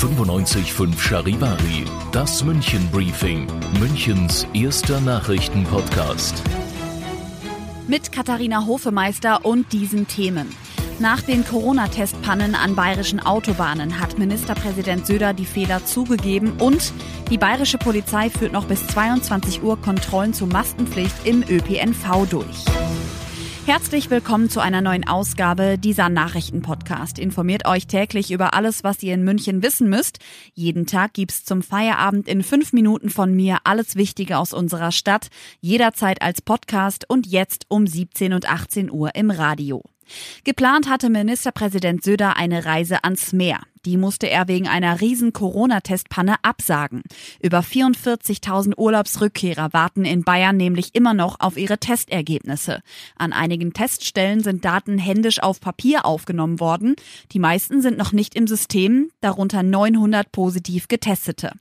95.5 Charivari, das München Briefing, Münchens erster Nachrichtenpodcast. Mit Katharina Hofemeister und diesen Themen. Nach den Corona-Testpannen an bayerischen Autobahnen hat Ministerpräsident Söder die Fehler zugegeben und die bayerische Polizei führt noch bis 22 Uhr Kontrollen zur Maskenpflicht im ÖPNV durch. Herzlich willkommen zu einer neuen Ausgabe dieser Nachrichtenpodcast. Informiert euch täglich über alles, was ihr in München wissen müsst. Jeden Tag gibt's zum Feierabend in fünf Minuten von mir alles Wichtige aus unserer Stadt, jederzeit als Podcast und jetzt um 17 und 18 Uhr im Radio. Geplant hatte Ministerpräsident Söder eine Reise ans Meer. Die musste er wegen einer riesen Corona-Testpanne absagen. Über 44.000 Urlaubsrückkehrer warten in Bayern nämlich immer noch auf ihre Testergebnisse. An einigen Teststellen sind Daten händisch auf Papier aufgenommen worden. Die meisten sind noch nicht im System, darunter 900 positiv Getestete.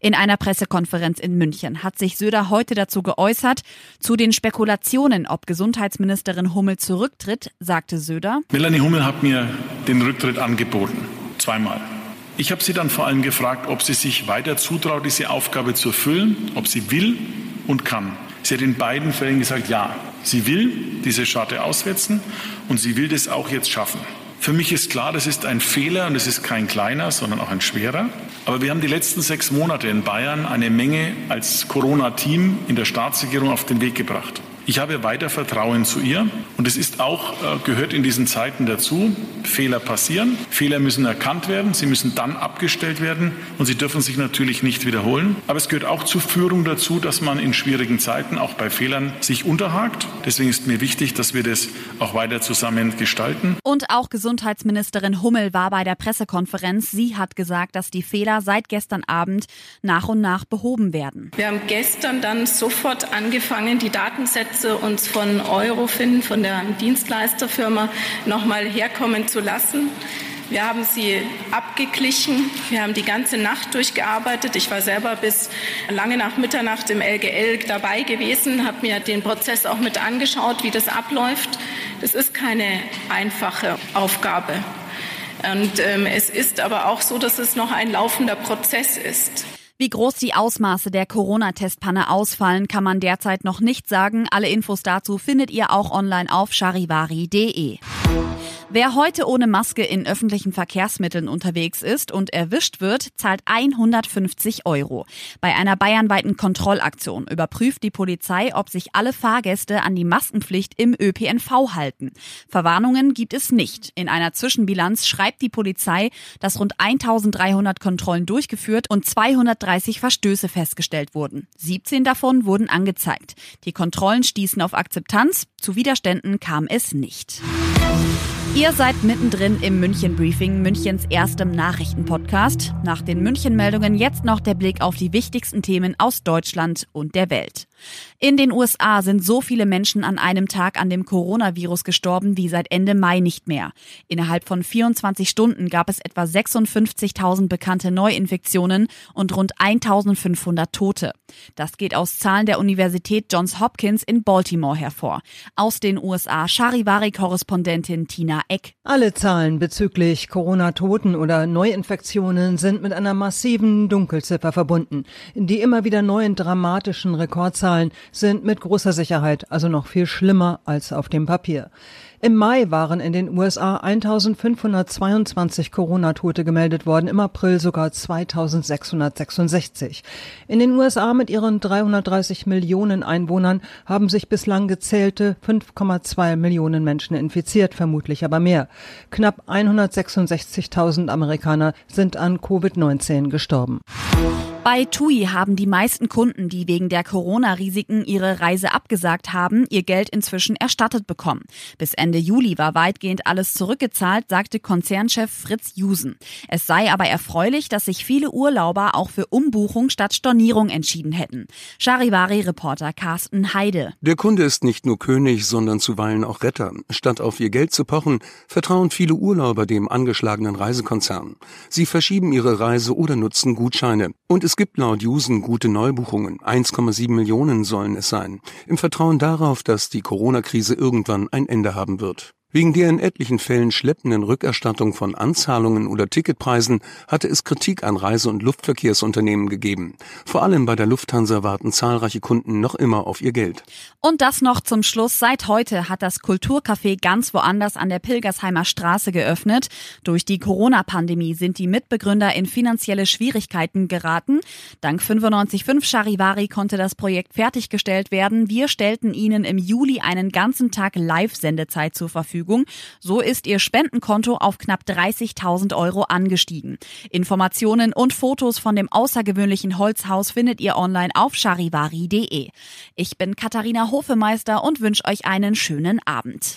In einer Pressekonferenz in München hat sich Söder heute dazu geäußert. Zu den Spekulationen, ob Gesundheitsministerin Hummel zurücktritt, sagte Söder. Melanie Hummel hat mir den Rücktritt angeboten zweimal. Ich habe sie dann vor allem gefragt, ob sie sich weiter zutraut, diese Aufgabe zu erfüllen, ob sie will und kann. Sie hat in beiden Fällen gesagt, ja, sie will diese Scharte auswetzen und sie will das auch jetzt schaffen. Für mich ist klar, das ist ein Fehler und es ist kein kleiner, sondern auch ein schwerer. Aber wir haben die letzten sechs Monate in Bayern eine Menge als Corona-Team in der Staatsregierung auf den Weg gebracht. Ich habe weiter Vertrauen zu ihr und es ist auch, äh, gehört in diesen Zeiten dazu, Fehler passieren. Fehler müssen erkannt werden, sie müssen dann abgestellt werden und sie dürfen sich natürlich nicht wiederholen. Aber es gehört auch zur Führung dazu, dass man in schwierigen Zeiten auch bei Fehlern sich unterhakt. Deswegen ist mir wichtig, dass wir das auch weiter zusammen gestalten. Und auch Gesundheitsministerin Hummel war bei der Pressekonferenz. Sie hat gesagt, dass die Fehler seit gestern Abend nach und nach behoben werden. Wir haben gestern dann sofort angefangen, die Datensätze Sätze uns von Eurofin, von der Dienstleisterfirma, nochmal herkommen zu lassen. Wir haben sie abgeglichen. Wir haben die ganze Nacht durchgearbeitet. Ich war selber bis lange nach Mitternacht im LGL dabei gewesen, habe mir den Prozess auch mit angeschaut, wie das abläuft. Das ist keine einfache Aufgabe. Und ähm, es ist aber auch so, dass es noch ein laufender Prozess ist. Wie groß die Ausmaße der Corona-Testpanne ausfallen, kann man derzeit noch nicht sagen. Alle Infos dazu findet ihr auch online auf charivari.de. Wer heute ohne Maske in öffentlichen Verkehrsmitteln unterwegs ist und erwischt wird, zahlt 150 Euro. Bei einer bayernweiten Kontrollaktion überprüft die Polizei, ob sich alle Fahrgäste an die Maskenpflicht im ÖPNV halten. Verwarnungen gibt es nicht. In einer Zwischenbilanz schreibt die Polizei, dass rund 1300 Kontrollen durchgeführt und 230 Verstöße festgestellt wurden. 17 davon wurden angezeigt. Die Kontrollen stießen auf Akzeptanz. Zu Widerständen kam es nicht. Thank you. Ihr seid mittendrin im München Briefing, Münchens erstem Nachrichtenpodcast. Nach den München Meldungen jetzt noch der Blick auf die wichtigsten Themen aus Deutschland und der Welt. In den USA sind so viele Menschen an einem Tag an dem Coronavirus gestorben wie seit Ende Mai nicht mehr. Innerhalb von 24 Stunden gab es etwa 56.000 bekannte Neuinfektionen und rund 1.500 Tote. Das geht aus Zahlen der Universität Johns Hopkins in Baltimore hervor. Aus den USA Charivari-Korrespondentin Tina Eck. Alle Zahlen bezüglich Corona-Toten oder Neuinfektionen sind mit einer massiven Dunkelziffer verbunden. Die immer wieder neuen dramatischen Rekordzahlen Zahlen sind mit großer Sicherheit also noch viel schlimmer als auf dem Papier. Im Mai waren in den USA 1522 Corona-Tote gemeldet worden, im April sogar 2666. In den USA mit ihren 330 Millionen Einwohnern haben sich bislang gezählte 5,2 Millionen Menschen infiziert, vermutlich aber mehr. Knapp 166.000 Amerikaner sind an Covid-19 gestorben. Bei TUI haben die meisten Kunden, die wegen der Corona-Risiken ihre Reise abgesagt haben, ihr Geld inzwischen erstattet bekommen. Bis Ende Juli war weitgehend alles zurückgezahlt, sagte Konzernchef Fritz Jusen. Es sei aber erfreulich, dass sich viele Urlauber auch für Umbuchung statt Stornierung entschieden hätten. Charivari-Reporter Carsten Heide. Der Kunde ist nicht nur König, sondern zuweilen auch Retter. Statt auf ihr Geld zu pochen, vertrauen viele Urlauber dem angeschlagenen Reisekonzern. Sie verschieben ihre Reise oder nutzen Gutscheine. Und es gibt laut Jusen gute Neubuchungen. 1,7 Millionen sollen es sein. Im Vertrauen darauf, dass die Corona-Krise irgendwann ein Ende haben wird. Wegen der in etlichen Fällen schleppenden Rückerstattung von Anzahlungen oder Ticketpreisen hatte es Kritik an Reise- und Luftverkehrsunternehmen gegeben. Vor allem bei der Lufthansa warten zahlreiche Kunden noch immer auf ihr Geld. Und das noch zum Schluss. Seit heute hat das Kulturcafé ganz woanders an der Pilgersheimer Straße geöffnet. Durch die Corona-Pandemie sind die Mitbegründer in finanzielle Schwierigkeiten geraten. Dank 95.5 Charivari konnte das Projekt fertiggestellt werden. Wir stellten ihnen im Juli einen ganzen Tag Live-Sendezeit zur Verfügung. Verfügung. So ist ihr Spendenkonto auf knapp 30.000 Euro angestiegen. Informationen und Fotos von dem außergewöhnlichen Holzhaus findet ihr online auf charivari.de. Ich bin Katharina Hofemeister und wünsche euch einen schönen Abend.